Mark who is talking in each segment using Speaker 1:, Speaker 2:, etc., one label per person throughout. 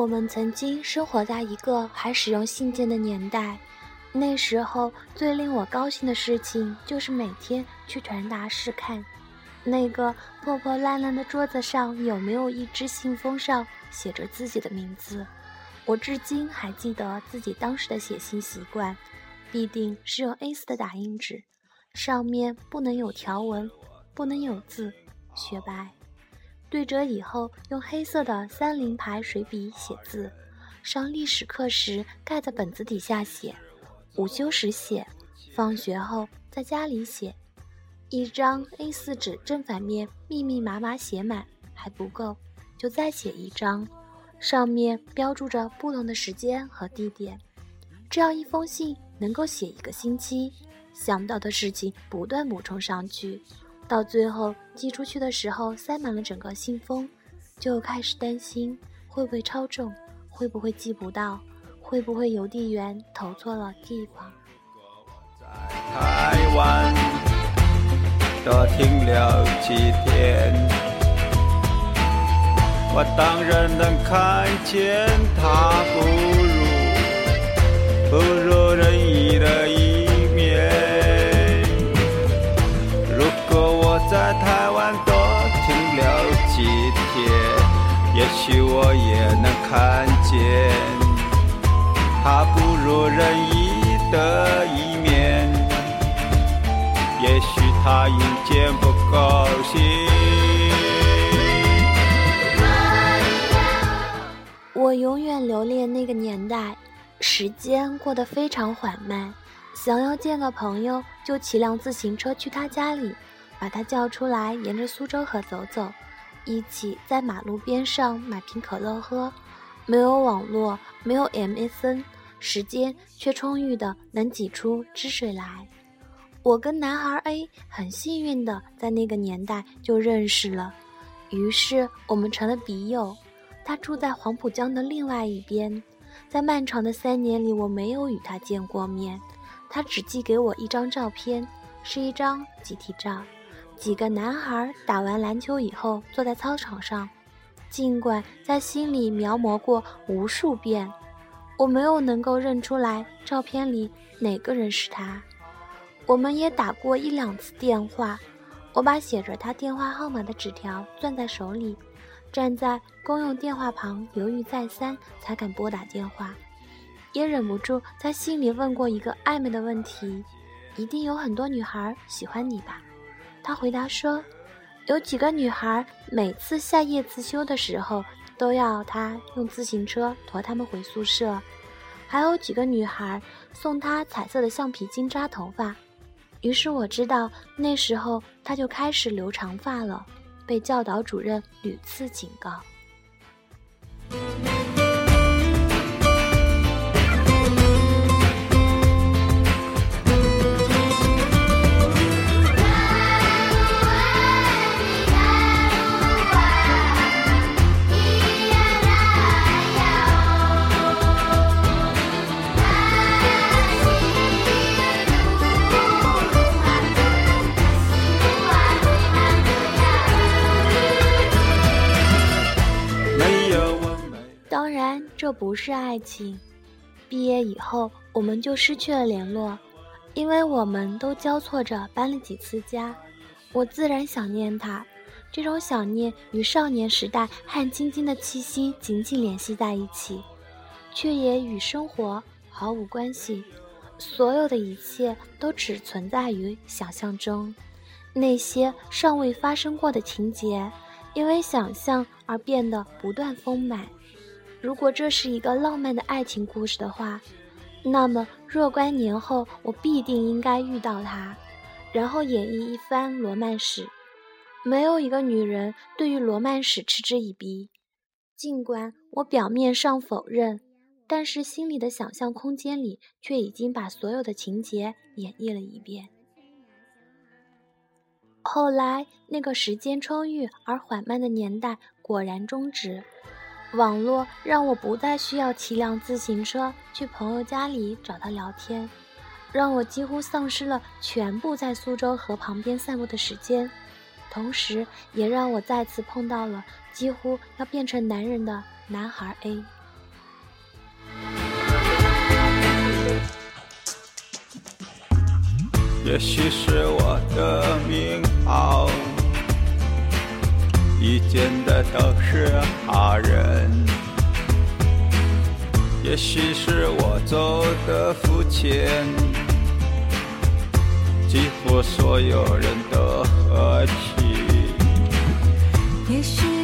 Speaker 1: 我们曾经生活在一个还使用信件的年代，那时候最令我高兴的事情就是每天去传达室看，那个破破烂烂的桌子上有没有一只信封上写着自己的名字。我至今还记得自己当时的写信习惯，必定是用 A4 的打印纸，上面不能有条纹，不能有字，雪白。对折以后，用黑色的三菱牌水笔写字。上历史课时盖在本子底下写，午休时写，放学后在家里写。一张 A4 纸正反面密密麻麻写满还不够，就再写一张，上面标注着不同的时间和地点。这样一封信能够写一个星期，想到的事情不断补充上去。到最后寄出去的时候，塞满了整个信封，就开始担心会不会超重，会不会寄不到，会不会邮递员投错了地方。
Speaker 2: 台湾多停留几天，我当然能看见他不如不如人意的在台湾多停留几天，也许我也能看见他不如人意的一面。也许他因见不高兴。
Speaker 1: 我永远留恋那个年代，时间过得非常缓慢。想要见个朋友，就骑辆自行车去他家里。把他叫出来，沿着苏州河走走，一起在马路边上买瓶可乐喝。没有网络，没有 MSN，时间却充裕的能挤出汁水来。我跟男孩 A 很幸运的在那个年代就认识了，于是我们成了笔友。他住在黄浦江的另外一边，在漫长的三年里，我没有与他见过面。他只寄给我一张照片，是一张集体照。几个男孩打完篮球以后，坐在操场上。尽管在心里描摹过无数遍，我没有能够认出来照片里哪个人是他。我们也打过一两次电话，我把写着他电话号码的纸条攥在手里，站在公用电话旁犹豫再三，才敢拨打电话。也忍不住在心里问过一个暧昧的问题：一定有很多女孩喜欢你吧？他回答说：“有几个女孩每次下夜自修的时候，都要他用自行车驮她们回宿舍。还有几个女孩送他彩色的橡皮筋扎头发。于是我知道，那时候他就开始留长发了，被教导主任屡次警告。”当然这不是爱情。毕业以后，我们就失去了联络，因为我们都交错着搬了几次家。我自然想念他，这种想念与少年时代汗津津的气息紧紧联系在一起，却也与生活毫无关系。所有的一切都只存在于想象中，那些尚未发生过的情节，因为想象而变得不断丰满。如果这是一个浪漫的爱情故事的话，那么若干年后我必定应该遇到他，然后演绎一番罗曼史。没有一个女人对于罗曼史嗤之以鼻，尽管我表面上否认，但是心里的想象空间里却已经把所有的情节演绎了一遍。后来，那个时间充裕而缓慢的年代果然终止。网络让我不再需要骑辆自行车去朋友家里找他聊天，让我几乎丧失了全部在苏州河旁边散步的时间，同时也让我再次碰到了几乎要变成男人的男孩 A。
Speaker 2: 也许是我的名号。遇见的都是好人。也许是我走的肤浅，几乎所有人都和气。
Speaker 3: 也许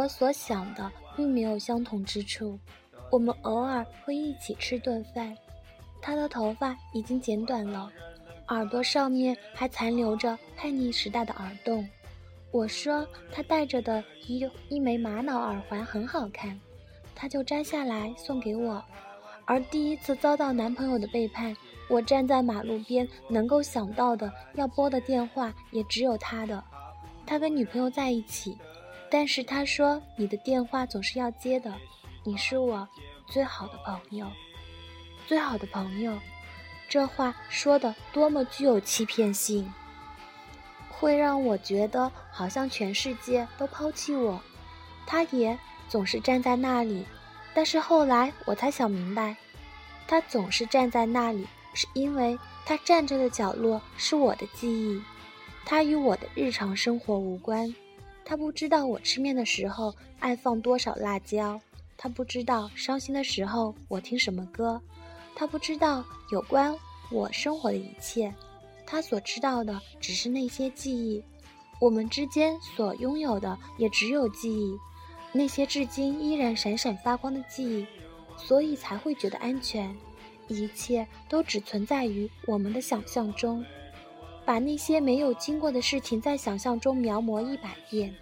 Speaker 1: 我所想的并没有相同之处。我们偶尔会一起吃顿饭。他的头发已经剪短了，耳朵上面还残留着叛逆时代的耳洞。我说他戴着的一一枚玛瑙耳环很好看，他就摘下来送给我。而第一次遭到男朋友的背叛，我站在马路边，能够想到的要拨的电话也只有他的。他跟女朋友在一起，但是他说你的电话总是要接的，你是我最好的朋友。最好的朋友，这话说的多么具有欺骗性，会让我觉得好像全世界都抛弃我。他也总是站在那里，但是后来我才想明白，他总是站在那里，是因为他站着的角落是我的记忆，他与我的日常生活无关。他不知道我吃面的时候爱放多少辣椒，他不知道伤心的时候我听什么歌。他不知道有关我生活的一切，他所知道的只是那些记忆。我们之间所拥有的也只有记忆，那些至今依然闪闪发光的记忆，所以才会觉得安全。一切都只存在于我们的想象中，把那些没有经过的事情在想象中描摹一百遍。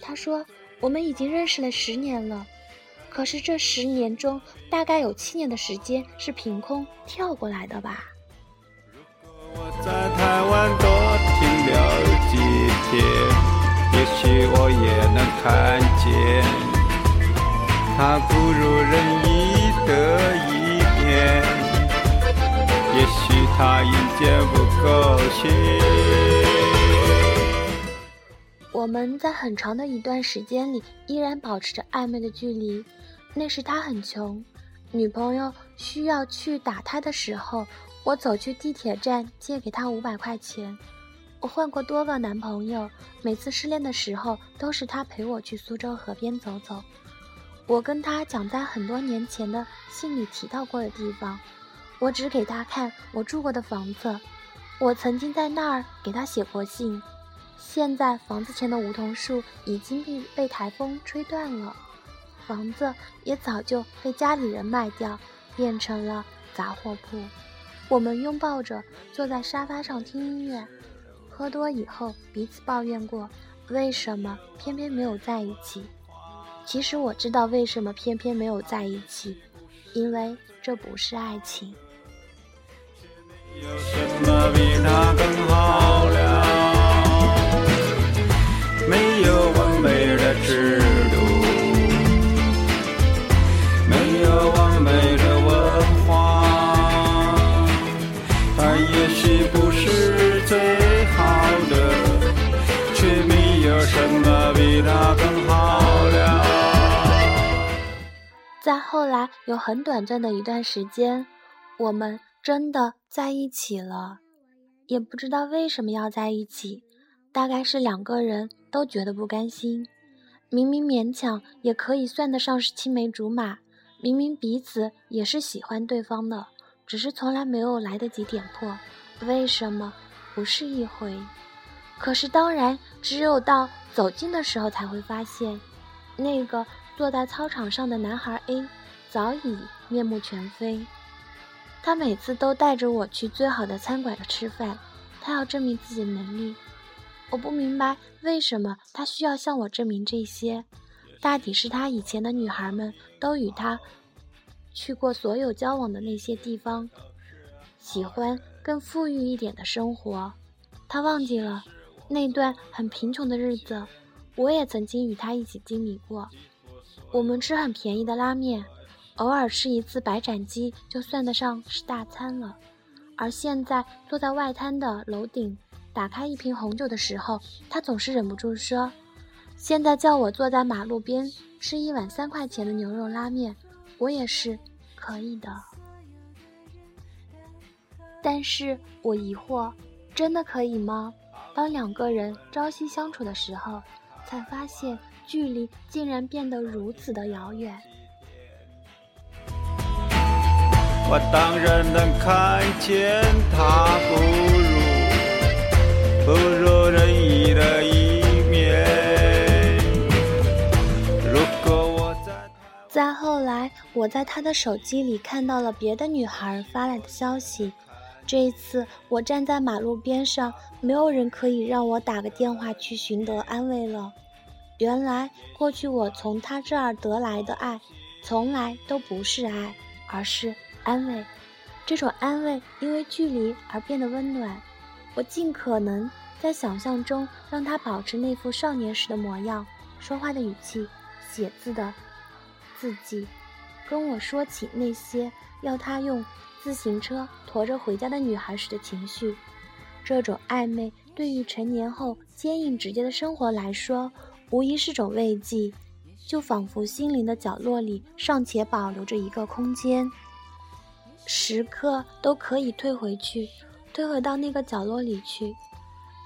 Speaker 1: 他说：“我们已经认识了十年了。”可是这十年中，大概有七年的时间是凭空跳过来的吧。
Speaker 2: 如果我在台湾多停留几天，也许我也能看见他不如人意的一面。也许他阴间不够心。
Speaker 1: 我们在很长的一段时间里依然保持着暧昧的距离。那时他很穷，女朋友需要去打他的时候，我走去地铁站借给他五百块钱。我换过多个男朋友，每次失恋的时候都是他陪我去苏州河边走走。我跟他讲在很多年前的信里提到过的地方，我只给他看我住过的房子，我曾经在那儿给他写过信。现在房子前的梧桐树已经被被台风吹断了，房子也早就被家里人卖掉，变成了杂货铺。我们拥抱着坐在沙发上听音乐，喝多以后彼此抱怨过，为什么偏偏没有在一起。其实我知道为什么偏偏没有在一起，因为这不是爱情。
Speaker 2: 有什么比那更好了？没有完美的制度，没有完美的文化，它也许不是最好的，却没有什么比它更好了。
Speaker 1: 在后来有很短暂的一段时间，我们真的在一起了，也不知道为什么要在一起，大概是两个人。都觉得不甘心，明明勉强也可以算得上是青梅竹马，明明彼此也是喜欢对方的，只是从来没有来得及点破，为什么不是一回？可是当然，只有到走近的时候才会发现，那个坐在操场上的男孩 A 早已面目全非。他每次都带着我去最好的餐馆吃饭，他要证明自己的能力。我不明白为什么他需要向我证明这些，大抵是他以前的女孩们都与他去过所有交往的那些地方，喜欢更富裕一点的生活。他忘记了那段很贫穷的日子，我也曾经与他一起经历过。我们吃很便宜的拉面，偶尔吃一次白斩鸡就算得上是大餐了。而现在坐在外滩的楼顶，打开一瓶红酒的时候，他总是忍不住说：“现在叫我坐在马路边吃一碗三块钱的牛肉拉面，我也是可以的。”但是我疑惑，真的可以吗？当两个人朝夕相处的时候，才发现距离竟然变得如此的遥远。
Speaker 2: 我当然能看见他不如不如人意的一面。如果我在
Speaker 1: 再后来，我在他的手机里看到了别的女孩发来的消息。这一次，我站在马路边上，没有人可以让我打个电话去寻得安慰了。原来，过去我从他这儿得来的爱，从来都不是爱，而是安慰。这种安慰因为距离而变得温暖。我尽可能在想象中让他保持那副少年时的模样，说话的语气，写字的字迹，跟我说起那些要他用。自行车驮着回家的女孩时的情绪，这种暧昧对于成年后坚硬直接的生活来说，无疑是种慰藉，就仿佛心灵的角落里尚且保留着一个空间，时刻都可以退回去，退回到那个角落里去。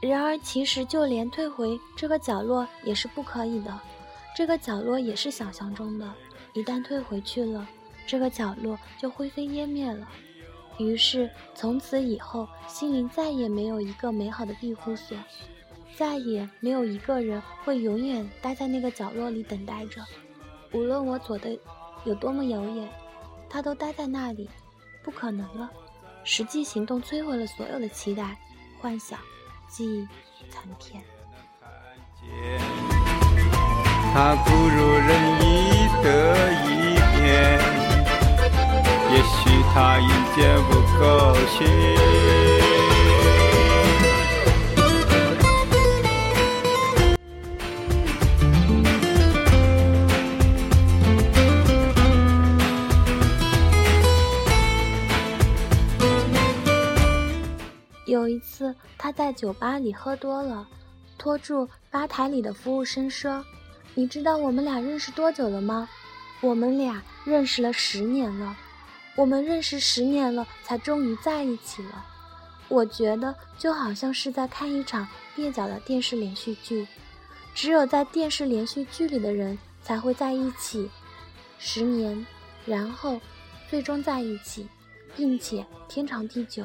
Speaker 1: 然而，其实就连退回这个角落也是不可以的，这个角落也是想象中的，一旦退回去了，这个角落就灰飞烟灭了。于是，从此以后，心灵再也没有一个美好的庇护所，再也没有一个人会永远待在那个角落里等待着。无论我走的有多么遥远，他都待在那里，不可能了。实际行动摧毁了所有的期待、幻想、记忆、残片。
Speaker 2: 他不如人意的一面。也许他已经不够心。
Speaker 1: 次，他在酒吧里喝多了，拖住吧台里的服务生说：“你知道我们俩认识多久了吗？我们俩认识了十年了。”我们认识十年了，才终于在一起了。我觉得就好像是在看一场蹩脚的电视连续剧，只有在电视连续剧里的人才会在一起十年，然后最终在一起，并且天长地久。